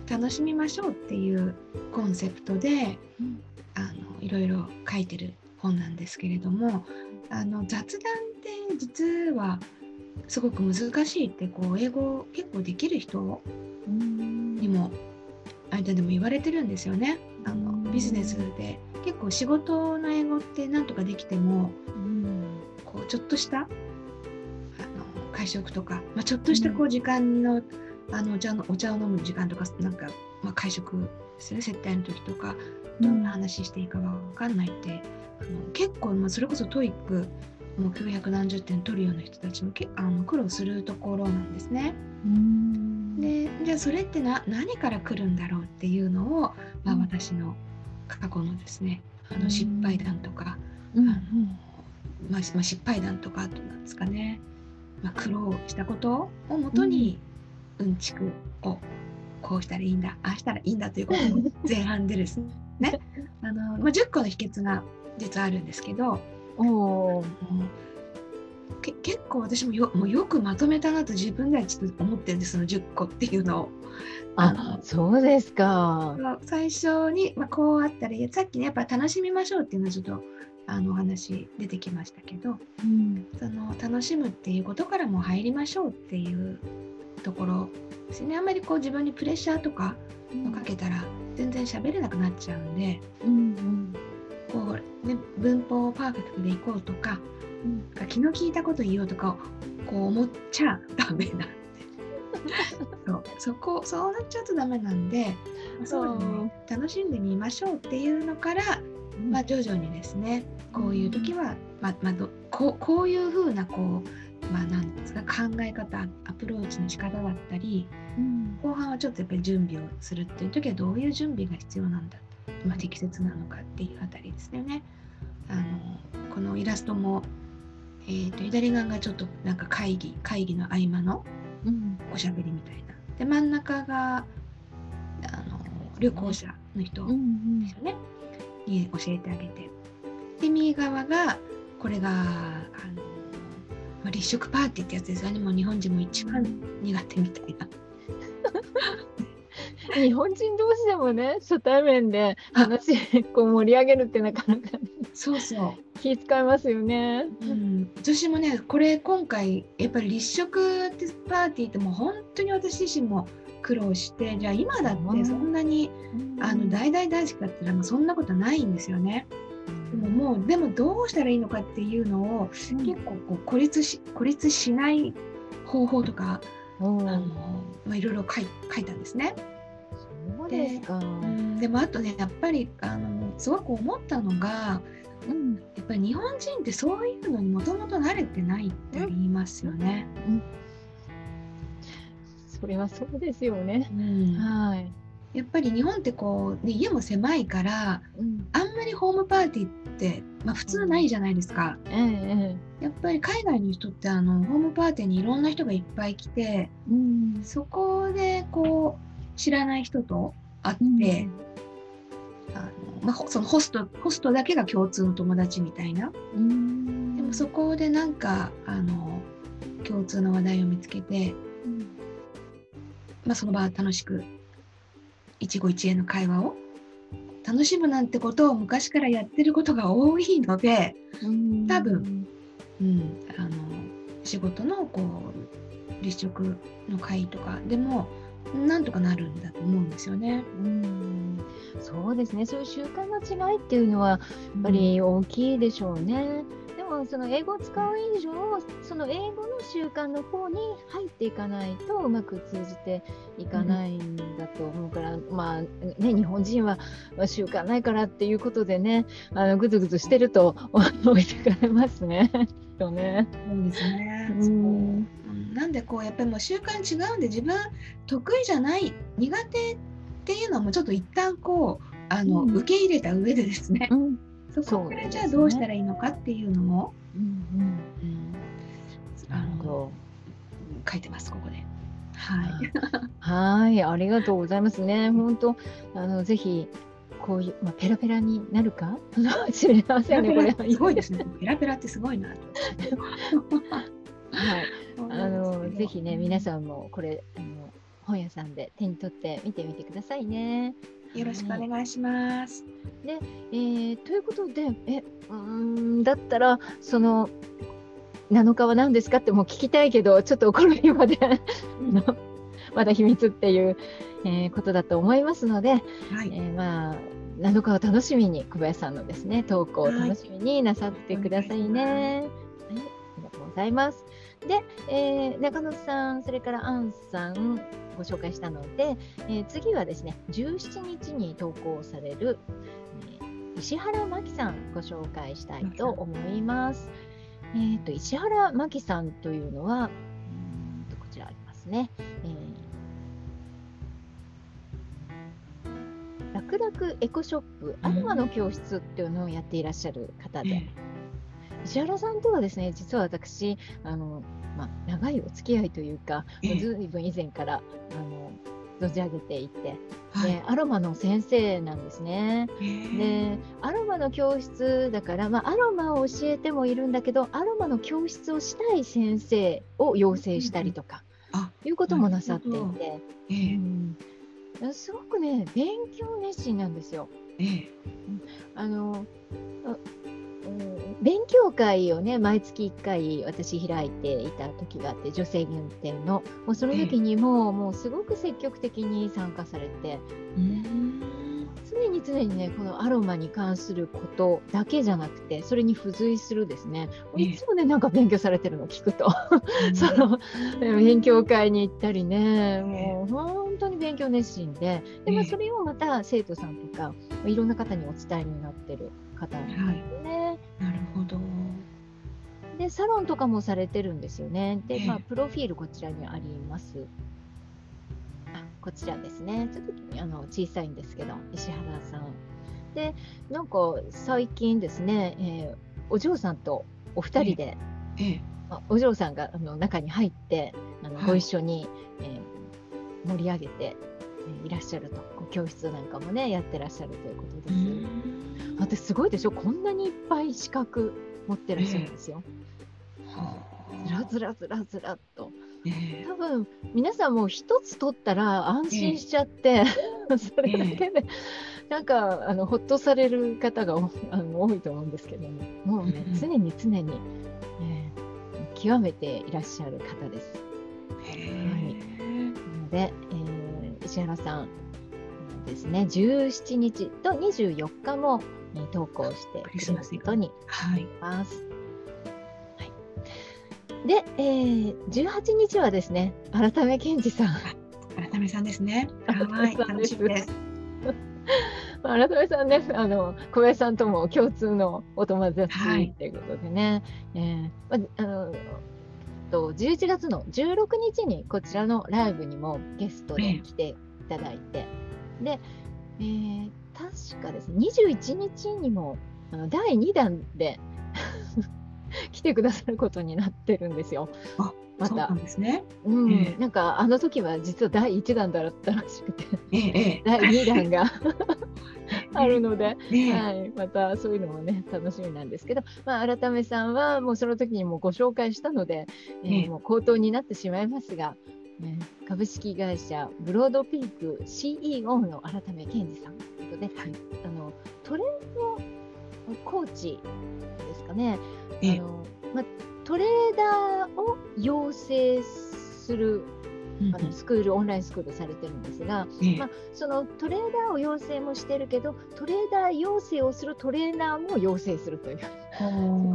Speaker 2: 楽しみましょうっていうコンセプトで、うん、あのいろいろ書いてる本なんですけれどもあの雑談って実はすごく難しいってこう英語結構できる人にも間でも言われてるんですよね。あのビジネスで結構仕事の英語ってなんとかできても、うん、こうちょっとしたあの会食とか、まあ、ちょっとしたこう時間の,、あのお茶のお茶を飲む時間とかなんか、まあ、会食ですね接待の時とかどんな話していいかが分かんないって、あの結構、まあ、それこそ TOEIC もう900何十点取るような人たちもけあの苦労するところなんですね。うんでじゃあそれってな何から来るんだろうっていうのを、まあ、私の過去のですねあの失敗談とか、うん、まあ、失敗談とかあとなんですかね、まあ、苦労したことをもとにうん。ちくをこうしたらいいんだああしたらいいんだということを 前半でですねあの、まあ、10個の秘訣が実はあるんですけどおけ結構私もよもうよくまとめたなと自分ではちょっと思ってるんですその10個っていうのを。
Speaker 1: あそうですか。
Speaker 2: 最初に、まあ、こうあったらさっきねやっぱ楽しみましょうっていうのはちょっとあのお話出てきましたけど、うん、その楽しむっていうことからも入りましょうっていうところですねあんまりこう自分にプレッシャーとかかけたら全然喋れなくなっちゃうんで、うんうん、こうね、文法をパーフェクトでいこうとかうん、気の利いたこと言おうとかこう思っちゃダメなんでそうそこそうなっちゃうとダメなんで、まあ、そうね楽しんでみましょうっていうのから、まあ、徐々にですねこういう時は、まあまあ、こうこういうふうなこうまあ何ですか考え方アプローチの仕方だったり、うん、後半はちょっとやっぱり準備をするっていう時はどういう準備が必要なんだ、まあ、適切なのかっていうあたりですよね。あのこのイラストも、えーと、左側がちょっとなんか会議会議の合間のおしゃべりみたいな。で真ん中があの旅行者の人ですよね、に教えてあげて。で右側がこれがあの立食パーティーってやつですよねもう日本人も一番苦手みたいな。
Speaker 1: 日本人同士でもね初対面で話こう盛り上げるってなかなか、ね、
Speaker 2: そうそう。
Speaker 1: 気使いますよね、
Speaker 2: うん、私もねこれ今回やっぱり立食ってパーティーってもう本当に私自身も苦労してじゃあ今だってそんなに、うん、あの大々大好きだったらもうそんなことないんですよね。でももうでもどうしたらいいのかっていうのを、うん、結構こう孤立し孤立しない方法とか、あのまあ、いろいろ書い書いたんですね。
Speaker 1: そうですか
Speaker 2: でもあとねやっぱりあのすごく思ったのが、うん、やっぱり日本人ってそういうのにもともと慣れてないって言いますよね。うん、
Speaker 1: それはそうですよね。
Speaker 2: はい。やっぱり日本ってこう、ね、家も狭いから、うん、あんまりホームパーティーって、まあ、普通ないじゃないですか、うん、やっぱり海外の人ってあのホームパーティーにいろんな人がいっぱい来て、うん、そこでこう知らない人と会って、あのまあ、そのホストホストだけが共通の友達みたいな、でもそこでなんかあの共通の話題を見つけて、まあ、その場は楽しく一期一会の会話を楽しむなんてことを昔からやってることが多いので多分、うん、あの仕事のこう立食の会とかでもなんとかなるんだと思うんですよね。
Speaker 1: うんそうですねそういう習慣の違いっていうのはやっぱり大きいでしょうね。うんもその英語を使う以上その英語の習慣の方に入っていかないとうまく通じていかないんだと思うから、うん、まあね日本人は習慣ないからっていうことでねあのぐずぐずしてると置いてかれますね。とね。
Speaker 2: そうですね。うん、なんでこうやっぱりもう習慣違うんで自分得意じゃない苦手っていうのもちょっと一旦こうあの、うん、受け入れた上でですね、うん、そこからじゃあどうしたらいいのかっていうのも、うんうんうん、あの書いてますここで。はい。
Speaker 1: はい、ありがとうございますね。本当あのぜひこういうまあペラペラになるか？知りませんねこ
Speaker 2: れ。すごいですね。ペラペラってすごいな はい。
Speaker 1: あのぜひね皆さんもこれあの本屋さんで手に取って見てみてくださいね。
Speaker 2: よろしくお願いします。
Speaker 1: で、えー、ということで、え、うんだったら、その、7日は何ですかってもう聞きたいけど、ちょっとこの日まで まだ秘密っていう、えー、ことだと思いますので、はい、えー、まあ、7日を楽しみに、小林さんのですね、投稿を楽しみになさってくださいね。はい、はい、ありがとうございます。で、えー、中野さん、それからアンさん、ご紹介したので、えー、次はですね、17日に投稿される、えー、石原真紀さんご紹介したいと思います。えーと、石原真紀さんというのは、うんとこちらありますね。えー、楽々エコショップアロマの教室っていうのをやっていらっしゃる方で、石原さんとはですね実は私あのまあ、長いお付き合いというか、えー、ずいぶん以前からあの存じ上げていて、はい、でアロマの先生なんですね。でアロマの教室だから、まあ、アロマを教えてもいるんだけどアロマの教室をしたい先生を養成したりとか、いうこともなさっていて、えー、うん、すごくね勉強熱心なんですよ。えー、あの勉強会をね毎月1回私開いていた時があって女性限定の。もうその時にも、もうすごく積極的に参加されて、常に常にねこのアロマに関することだけじゃなくてそれに付随するですね。いつもねなんか勉強されてるのを聞くと。その勉強会に行ったりね。もう本当に勉強熱心で。で、まあ、それをまた生徒さんとかいろんな方にお伝えになってる方なんですね。
Speaker 2: はい、なるほど。
Speaker 1: でサロンとかもされてるんですよね。で、まあ、プロフィールこちらにあります。あこちらですね。ちょっとあの小さいんですけど、石原さん。で、なんか最近ですね、えー、お嬢さんとお二人で、ええまあ、お嬢さんがあの中に入ってあの、ご一緒に、えー、盛り上げていらっしゃると。教室なんかもねやってらっしゃるということです。あすごいでしょ？こんなにいっぱい資格持ってらっしゃるんですよ。ずらずらずらずらっと。多分皆さんも一つ取ったら安心しちゃって、それだけで、なんかあのほっとされる方があの多いと思うんですけどももうね、常に常に、えー、極めていらっしゃる方です。はい、なので、えー、石原さんですね17日と24日も、えー、投稿してくれることになります。はいで、えー、18日はですね、改め健二さん。
Speaker 2: 改めさんですね。はい、楽しみです。
Speaker 1: 改めさんね、あの小林さんとも共通のお友達ということでね、はい、えー、あのと11月の16日にこちらのライブにもゲストで来ていただいて、で、えー、確かですね、21日にもあの第2弾で 来てくださることになってるんですよ。
Speaker 2: あまた。なんですね。
Speaker 1: うん、えー、なんかあの時は実は第1弾だったらしくて、えー、第2弾があるので、はい、またそういうのもね楽しみなんですけど、まあ、改めさんはもうその時にもご紹介したので、えー、もう口頭になってしまいますが、ね、株式会社ブロードピーク CEO の改め健二さんということで、はい、あのトレンドコーチですかね。あのまあ、トレーダーを養成するあのスクール、オンラインスクールされてるんですが、まあ、そのトレーダーを養成もしてるけどトレーダー養成をするトレーナーも養成するという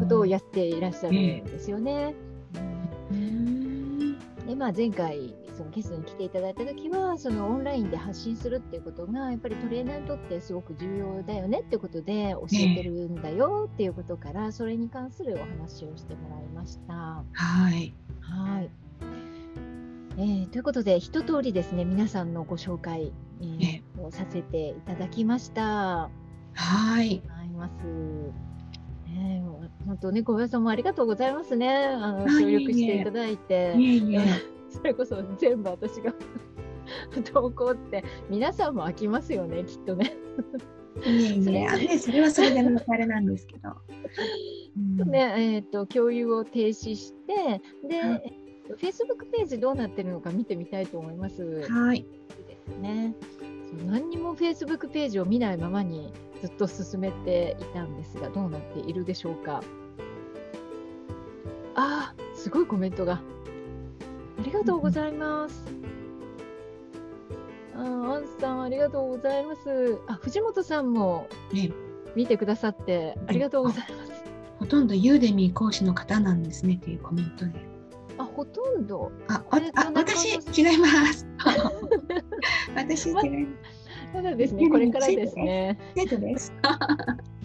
Speaker 1: ことをやっていらっしゃるんですよね。でまあ、前回そのゲストに来ていただいた時はそのオンラインで発信するっていうことがやっぱりトレーナーにとってすごく重要だよねってことで教えてるんだよっていうことから、それに関するお話をしてもらいました。
Speaker 2: はい、
Speaker 1: はいえー、ということで一通りですね皆さんのご紹介、えー、をさせていただきました。
Speaker 2: はい。
Speaker 1: あります。えー、本当ね小林さんもありがとうございますね。あの協力していただいて。いえいえ それこそ全部私が 投稿って皆さんも飽きますよねきっとね。
Speaker 2: いえいえ、それはそれでのあれなんですけど。
Speaker 1: うん、ねえーと、共有を停止してで、はい、フェイスブックページどうなってるのか見てみたいと思います。
Speaker 2: はい。
Speaker 1: ですね。何にもフェイスブックページを見ないままにずっと進めていたんですがどうなっているでしょうか。あすごいコメントが。ありがとうございます。あアンさん、ありがとうございます。あ、藤本さんも見てくださってありがとうございます。
Speaker 2: ほとんどユーデミー講師の方なんですねっていうコメントで。
Speaker 1: あ、ほとんど。
Speaker 2: あ、あ私違います。私違います。
Speaker 1: まだですね、これからですね。
Speaker 2: 生徒です。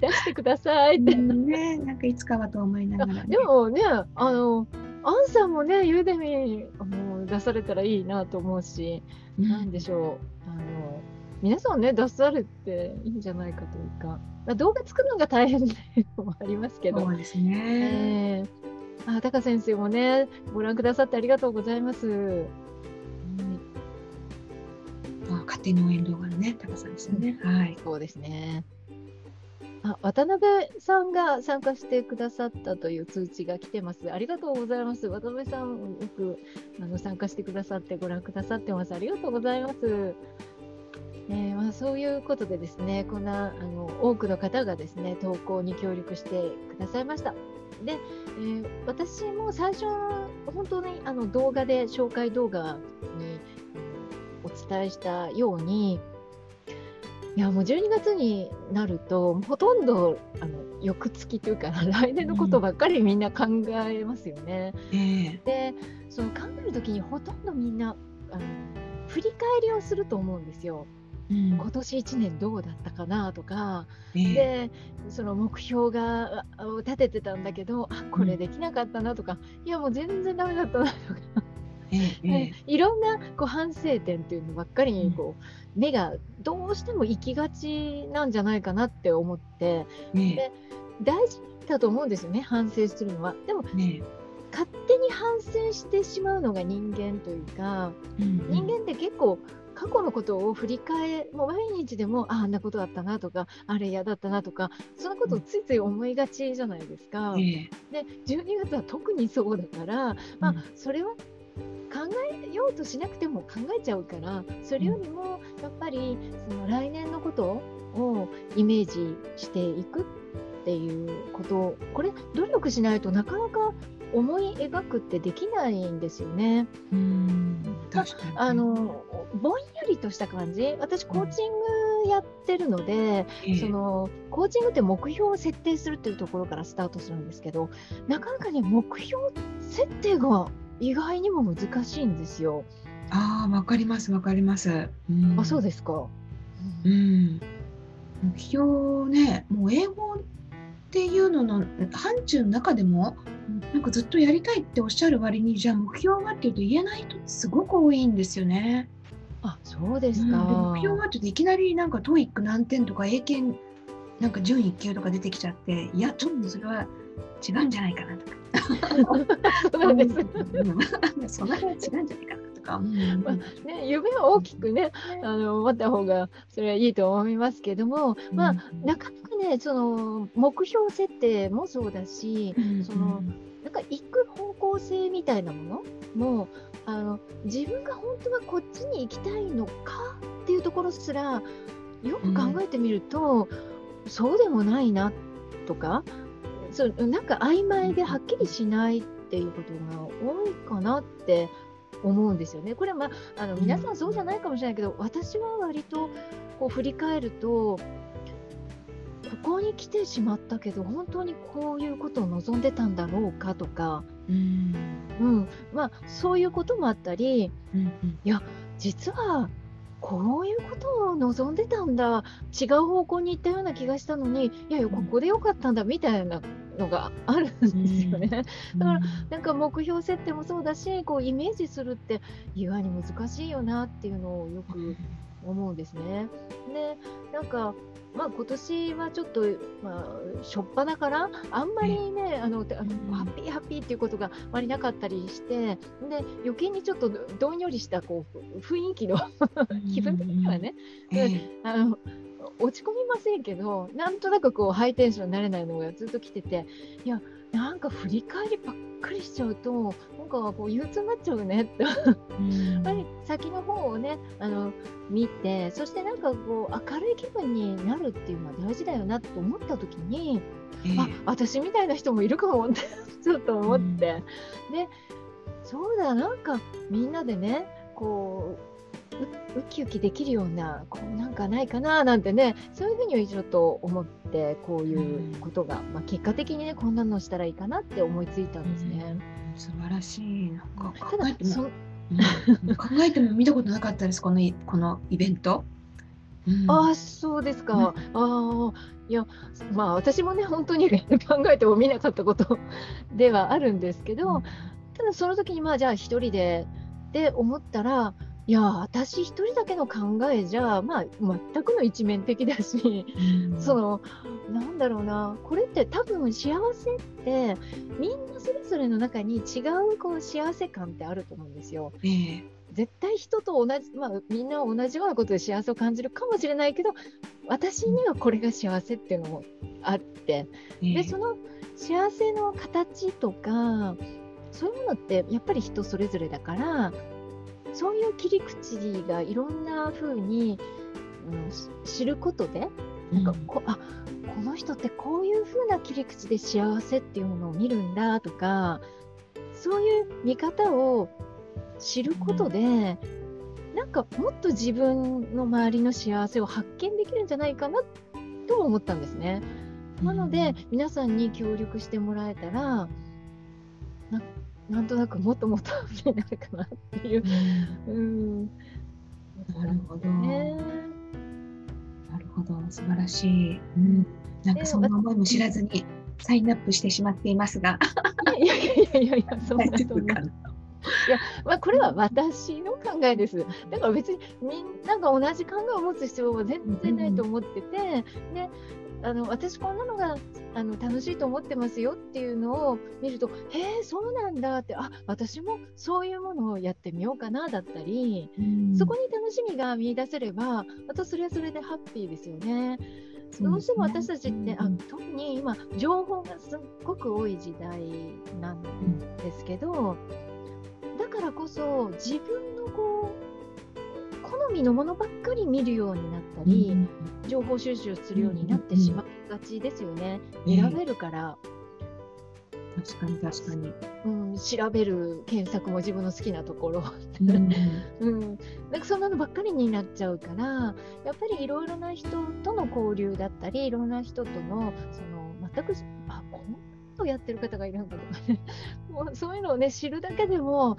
Speaker 1: 出してくださいって。
Speaker 2: ね、なんかいつかはと思いながら、
Speaker 1: ね、でもね、あのアンさんもね、ユーデミも出されたらいいなと思うし、うん、なんでしょう、あの皆さんね、出されていいんじゃないかというか、動画作るのが大変なのもありますけど、
Speaker 2: そうですね。
Speaker 1: えー、あ高先生もね、ご覧くださってありがとうございます。うん
Speaker 2: あ家庭の応援動画のね、高さんですよね。はい。
Speaker 1: そうですね。あ渡辺さんが参加してくださったという通知が来てます。ありがとうございます。渡辺さん、よくあの参加してくださってご覧くださってます。ありがとうございます。えー、まあ、そういうことでですね、こんなあの多くの方がですね投稿に協力してくださいました。で、えー、私も最初本当にあの動画で紹介動画にお伝えしたように、いやもう12月になるとほとんどあの翌月というか 来年のことばっかりみんな考えますよね。うん、でその考える時にほとんどみんなあの振り返りをすると思うんですよ。うん、今年1年どうだったかなとか、えー、でその目標が立ててたんだけどあこれできなかったなとか、うん、いやもう全然ダメだったなとか。えー、いろんなこう反省点っていうのばっかりにこう、目がどうしても行きがちなんじゃないかなって思って、で大事だと思うんですよね反省するのは。でも、ね、勝手に反省してしまうのが人間というか、うんうん、人間って結構過去のことを振り返もう毎日でもああんなことあったなとかあれ嫌だったなとかそのことをついつい思いがちじゃないですか。うん、で12月は特にそうだから、まあ、それは考えようとしなくても考えちゃうからそれよりもやっぱりその来年のことをイメージしていくっていうことこれ努力しないとなかなか思い描くってできないんですよね。うん確かに、あのぼんやりとした感じ私コーチングやってるので、うん、そのコーチングって目標を設定するっていうところからスタートするんですけどなかなかね目標設定が意外にも難しいんですよ。
Speaker 2: ああわかりますわかります。
Speaker 1: うん、あそうですか。
Speaker 2: うん、目標ねもう英語っていうのの範疇の中でもなんかずっとやりたいっておっしゃる割にじゃあ目標はっていうと言えない人ってすごく多いんですよね。
Speaker 1: あそうですか、
Speaker 2: うん、目標はっていきなりなんか TOEIC 何点とか英検なんか準1級とか出てきちゃっていやちょっとそれは違うんじゃないかなとか。そうです。そんなに違うんじゃないかな。か、
Speaker 1: まあね、夢を大きくね、あの持った方がそれはいいと思いますけども、まあ、なかなかねその目標設定もそうだし、そのなんか行く方向性みたいなもの？もあの自分が本当はこっちに行きたいのかっていうところすらよく考えてみると、うん、そうでもないなとかそうなんか曖昧ではっきりしないっていうことが多いかなって思うんですよね。これは、まあ、あの皆さんそうじゃないかもしれないけど、私は割とこう振り返ると、ここに来てしまったけど、本当にこういうことを望んでたんだろうかとか、うん、うん、まあ、そういうこともあったり、うんうん、いや、実はこういうことを望んでたんだ、違う方向に行ったような気がしたのに、いやいや、ここでよかったんだみたいなのがあるんですよね。だからなんか目標設定もそうだしこうイメージするって意外に難しいよなっていうのをよく思うんですね。でなんかまあ、今年はちょっと、まあ、しょっぱだから、あんまりね、あの、ハッピーハッピーっていうことがあまりなかったりして、で、余計にちょっとどんよりしたこう雰囲気の気分的にはね、あの落ち込みませんけどなんとなくこうハイテンションになれないのがずっと来てていやなんか振り返りばっかりしちゃうとなんかこう憂鬱になっちゃうねって。やっぱり先の方をねあの見てそしてなんかこう明るい気分になるっていうのは大事だよなと思った時に、えー、あ私みたいな人もいるかもって ちょっと思って、うん、でそうだなんかみんなでねこうウキウキできるようなこうなんかないかななんてねそういうふうにちょっと思ってこういうことが、まあ、結果的にねこんなのしたらいいかなって思いついたんですね。
Speaker 2: 素晴らしい。なんか考えても、うん、考えても見たことなかったですこのこのイベント。
Speaker 1: うん、あそうですか。うん、ああいやまあ私もね本当に 考えても見なかったこと ではあるんですけど、ただその時にまあじゃあ一人でって思ったらいや私一人だけの考えじゃ、まあ、全くの一面的だし、うん、そのなんだろうなこれって多分幸せってみんなそれぞれの中に違うこう幸せ感ってあると思うんですよ。えー、絶対人と同じ、まあ、みんな同じようなことで幸せを感じるかもしれないけど私にはこれが幸せっていうのもあって、えー、でその幸せの形とかそういうものってやっぱり人それぞれだからそういう切り口がいろんな風に、うん、知ることでなんかこ、うん、あこの人ってこういう風な切り口で幸せっていうものを見るんだとかそういう見方を知ることで、うん、なんかもっと自分の周りの幸せを発見できるんじゃないかなと思ったんですね。なので、皆さんに協力してもらえたらなんとなくもっともっとになるかなっていう。うん、
Speaker 2: なるほど。ね。ほど。素晴らしい、うん、なんかそんな思いも知らずにサインアップしてしまっていますが。
Speaker 1: いやいやいやいやそんなそんな。いや、まあ、これは私の考えです。だから別にみんなが同じ考えを持つ必要は全然ないと思ってて、であの私こんなのがあの楽しいと思ってますよっていうのを見るとへえそうなんだってあ私もそういうものをやってみようかなだったり、そこに楽しみが見出せればまたそれはそれでハッピーですよね。どうしても私たちって、あ特に今情報がすっごく多い時代なんですけど、だからこそ自分のこう好みのものばっかり見るようになったり、うん、情報収集するようになってしまいがちですよね、うん、選べるから。
Speaker 2: 確かに確かに、
Speaker 1: うん、調べる検索も自分の好きなところ、うんうん、なんかそんなのばっかりになっちゃうからやっぱりいろいろな人との交流だったりいろんな人とのその全くあこんをやってる方がいるんだとかね。もうそういうのをね知るだけでも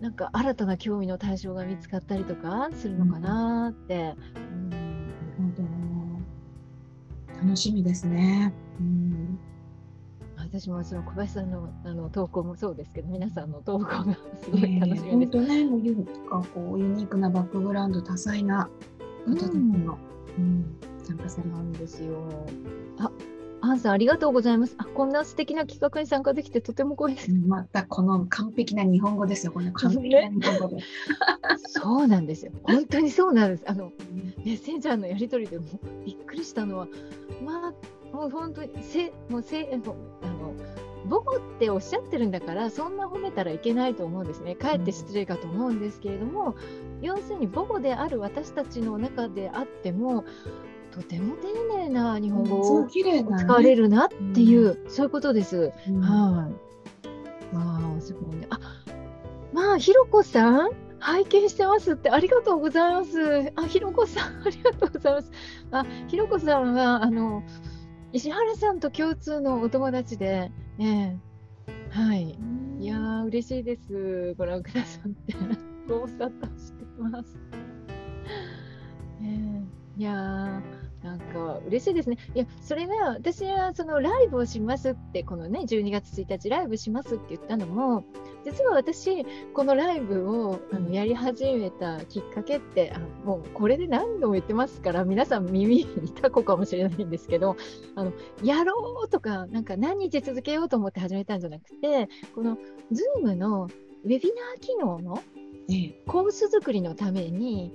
Speaker 1: なんか新たな興味の対象が見つかったりとかするのかなって。うん
Speaker 2: うん、楽しみですね。うん
Speaker 1: 私もその小林さんのあの投稿もそうですけど皆さんの投稿がすごい楽しみです。えー、本当
Speaker 2: ねもうユこうユニークなバックグラウンド多彩な方たちの、うん、うん、参加されるんですよ。
Speaker 1: あアンさん、ありがとうございます。あ、こんな素敵な企画に参加できてとても光栄です。
Speaker 2: またこの完璧な日本語ですよ。この完璧な日本語で。
Speaker 1: そうなんですよ。本当にそうなんです。あの、メッセンジャーのやり取りでもびっくりしたのは、まあ、もう本当にせ、もうせ、あの、母語っておっしゃってるんだからそんな褒めたらいけないと思うんですねかえって失礼かと思うんですけれども、要するに母語である私たちの中であってもとても丁寧な日本語を使われるなっていう、うん、そういうことです。うん、はい。まあ、すごいね。あ、まあ、ひろこさん、拝見してますってありがとうございます。あ、ひろこさん、ありがとうございます。あ、ひろこさんは、あの、石原さんと共通のお友達で、ええはい。いやー、嬉しいです。ご覧くださって。ご無沙汰してます。えー、いやー、なんか嬉しいですね。いや、それは私はそのライブをしますって、このね、12月1日ライブしますって言ったのも、実は私、このライブをあのやり始めたきっかけって、あもうこれで何度も言ってますから、皆さん耳にタコかもしれないんですけど、あのやろうとか、なんか何日続けようと思って始めたんじゃなくて、この Zoom のウェビナー機能のコース作りのために、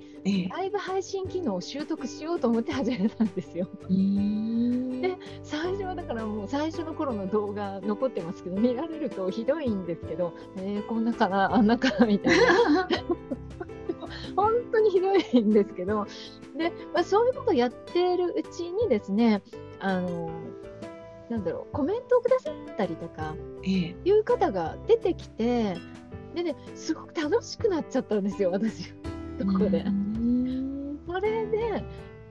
Speaker 1: ライブ配信機能を習得しようと思って始めたんですよ。で最初はだからもう最初の頃の動画残ってますけど見られるとひどいんですけど、えー、こんなかなあんなかなみたいな。本当にひどいんですけどで、まあ、そういうことをやってるうちにですねあのなんだろうコメントをくださったりとかいう方が出てきて、でね、すごく楽しくなっちゃったんですよ、私。そこで。それで、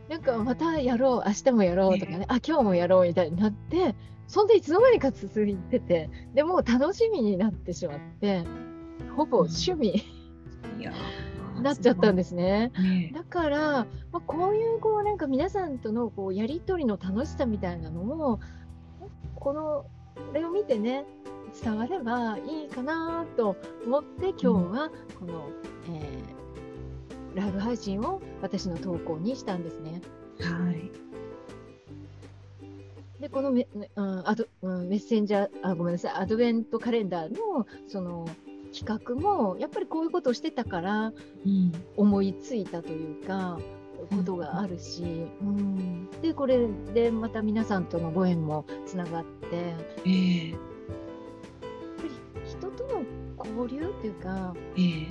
Speaker 1: なんかまたやろう、明日もやろうとかね、あ、今日もやろうみたいになって、そんでいつの間にか続いてて、でも楽しみになってしまって、ほぼ趣味、なっちゃったんですね。だから、まあ、こういうこうなんか皆さんとのこうやり取りの楽しさみたいなのも、このこれを見てね伝わればいいかなと思って今日はこの、うん、えー、ライブ配信を私の投稿にしたんですね。
Speaker 2: はい。
Speaker 1: でこのメ,、うん、アドうん、メッセンジャーあごめんなさい。アドベントカレンダーのその企画もやっぱりこういうことをしてたから思いついたというか、うん、ことがあるし、うん、でこれでまた皆さんとのご縁もつながって、えー、交流っていうか、えー、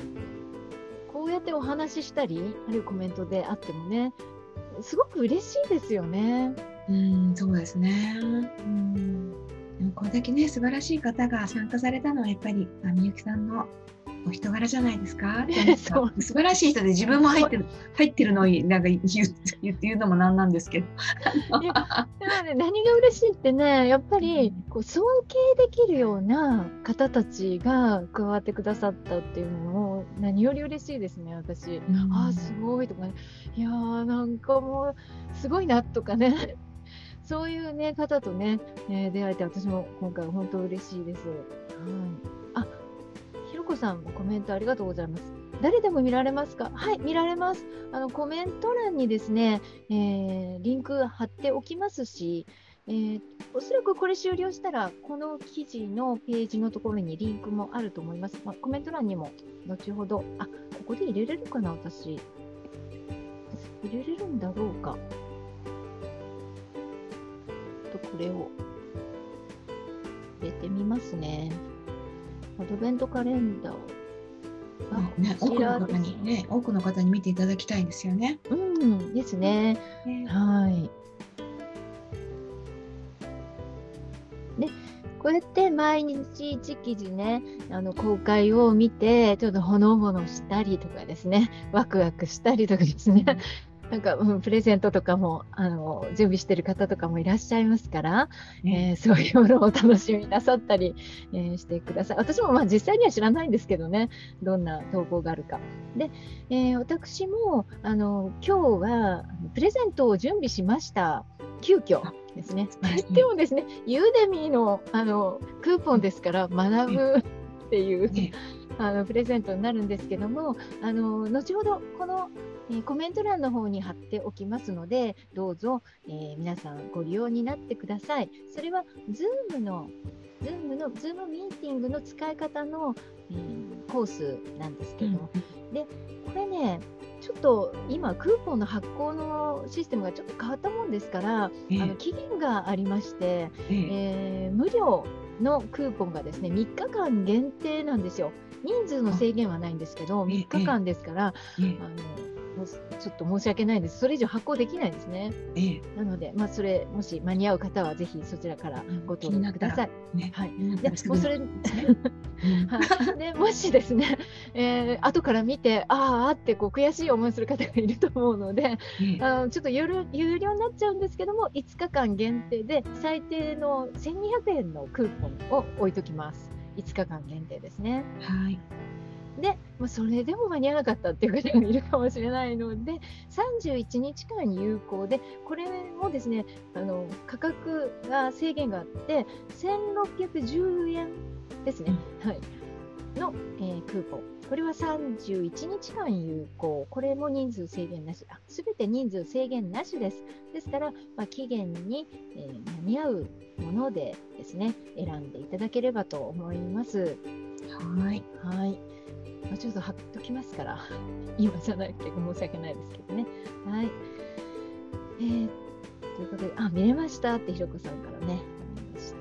Speaker 1: こうやってお話ししたりあるいはコメントであってもねすごく嬉しいですよね。
Speaker 2: うんそうですね。うんでもこれだけね素晴らしい方が参加されたのはやっぱりみゆきさんのお人柄じゃないですか？そう素晴らしい人で自分も入ってる入ってるのになんか言う言うのもなんなんですけど。
Speaker 1: でもね何が嬉しいってねやっぱりこう尊敬できるような方たちが加わってくださったっていうのも何より嬉しいですね私、うん、ああすごいとかね。いやーなんかもうすごいなとかね。そういうね方とね、えー、出会えて私も今回は本当嬉しいです。はい、あ子さんコメントありがとうございます。誰でも見られますか？はい、見られます。あのコメント欄にですね、えー、リンク貼っておきますし、えー、おそらくこれ終了したら、この記事のページのところにリンクもあると思います。まあ、コメント欄にも後ほど、あ、ここで入れれるかな、私。入れれるんだろうか。と、これを入れてみますね。アドベントカレンダー。
Speaker 2: あ、ね、多くの方にね、多くの方に見ていただきたいんですよね。
Speaker 1: うん、ですね。ねはい。で、こうやって毎日一記事ね、あの公開を見て、ちょっとほのぼのしたりとかですね、ワクワクしたりとかですね、なんか、うん、プレゼントとかもあの準備してる方とかもいらっしゃいますから、えー、そういうものを楽しみなさったり、えー、してください。私もまあ実際には知らないんですけどね、どんな投稿があるか。で、えー、私もあの今日はプレゼントを準備しました。急遽ですね。でもですね、ユーデミーのあのクーポンですから学ぶっていう。あのプレゼントになるんですけどもあの後ほどこのえー、コメント欄の方に貼っておきますので、どうぞ、えー、皆さんご利用になってください。それは Zoom の Zoom の Zoom ミーティングの使い方の、えー、コースなんですけど、うん、でこれねちょっと今クーポンの発行のシステムがちょっと変わったもんですから、えー、あの期限がありまして、えー、えー、無料のクーポンがですね3日間限定なんですよ。人数の制限はないんですけど、3日間ですから、あのちょっと申し訳ないです。それ以上発行できないですね。ええ、なので、まあ、それ、もし間に合う方は、ぜひそちらからご登録ください。ね、はい。で、もうそれ、はい。で、もしですね、えー、後から見て、ああってこう悔しい思いする方がいると思うので、ええ、あのちょっと有料有料になっちゃうんですけども、5日間限定で、最低の1200円のクーポンを置いときます。5日間限定ですね。はい。で、まあ、それでも間に合わなかったっていう方がいるかもしれないので、31日間有効で、これもですね、あの価格が制限があって、1610円ですね、はい、の、えー、クーポン。これは31日間有効。これも人数制限なし。すべて人数制限なしです。ですから、まあ、期限に、えー、間に合うものでですね、選んでいただければと思います。はい。はい。まあ、ちょっと貼っときますから、今じゃないって申し訳ないですけどね。はい。えー、ということで、あ、見れましたってひろこさんからね、見ました。あ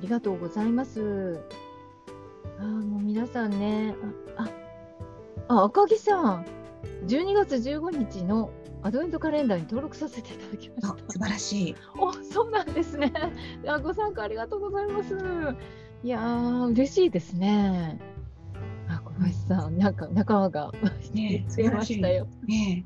Speaker 1: りがとうございます。あ、もう皆さんね、あ、あ、赤木さん、12月15日のアドベントカレンダーに登録させていただきました。
Speaker 2: 素晴らしい。
Speaker 1: お、そうなんですね。あご参加ありがとうございます。いやー、嬉しいですね。あ、小林さん、なんか仲間が、ね、増えましたよ。ね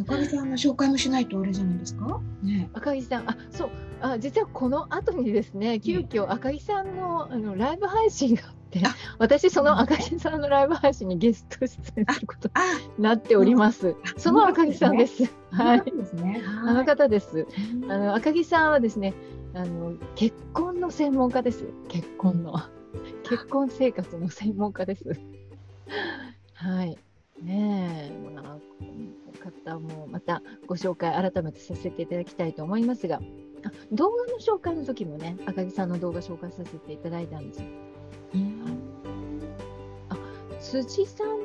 Speaker 2: 赤木さんの紹介もしないとあれじゃないですか？
Speaker 1: ね、赤木さん、あ、そう、あ、実はこの後にですね、急遽赤木さんの、あのライブ配信があって、私その赤木さんのライブ配信にゲスト出演することになっております。その赤木さんです。はい。あの方です。あの赤木さんはですね、あの結婚の専門家です。結婚の。結婚生活の専門家です。はい。ねえ、まあ、この方もまたご紹介改めてさせていただきたいと思いますが、あ動画の紹介の時もね、赤木さんの動画紹介させていただいたんですよ。はい、あ辻さんっ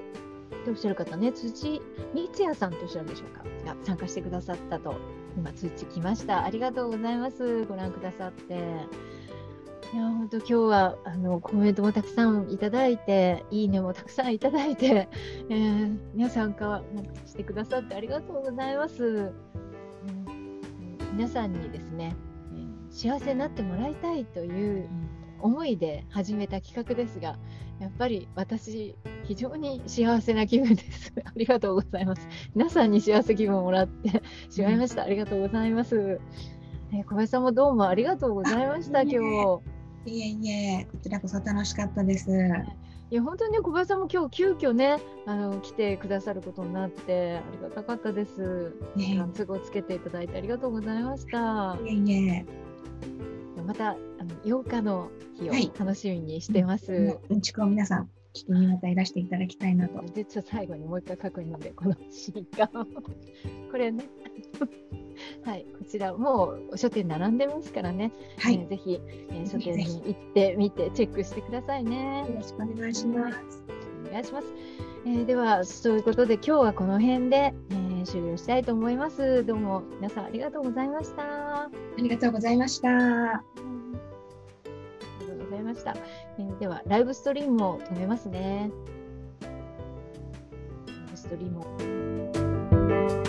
Speaker 1: ておっしゃる方ね、辻光也さんとおっしゃるんでしょうか。が参加してくださったと今通知来ました。ありがとうございます。ご覧くださって。いや本当今日はあのコメントもたくさんいただいて、いいねもたくさんいただいて、えー、皆さんかしてくださってありがとうございます。うん、皆さんにですね、幸せになってもらいたいという思いで始めた企画ですが、やっぱり私、非常に幸せな気分です。ありがとうございます。皆さんに幸せ気分をもらってしまいました。ありがとうございます。え小林さんもどうもありがとうございました、今日。
Speaker 2: いえいえ、こちらこそ楽しかったです。
Speaker 1: いや本当にね小林さんも今日急遽ねあの来てくださることになってありがたかったです。ね、都合つけていただいてありがとうございました。
Speaker 2: いえいえ。
Speaker 1: またあの8日の日を楽しみにしてます。はい、
Speaker 2: うんちくを皆さん聞きにまたいらしていただきたいなと。
Speaker 1: 実は最後にもう一回確認でこの新刊 これね はい、こちらもう書店並んでますからね、はい、えー、ぜひ、えー、書店に行ってみてチェックしてくださいね。
Speaker 2: よろしくお願いします。
Speaker 1: お願いします。えー、ではそういうことで今日はこの辺で、えー、終了したいと思います。どうも皆さんありがとうございました。
Speaker 2: ありがとうございました。ありがと
Speaker 1: うございました。えー、ではライブストリームを止めますね。ライブストリーム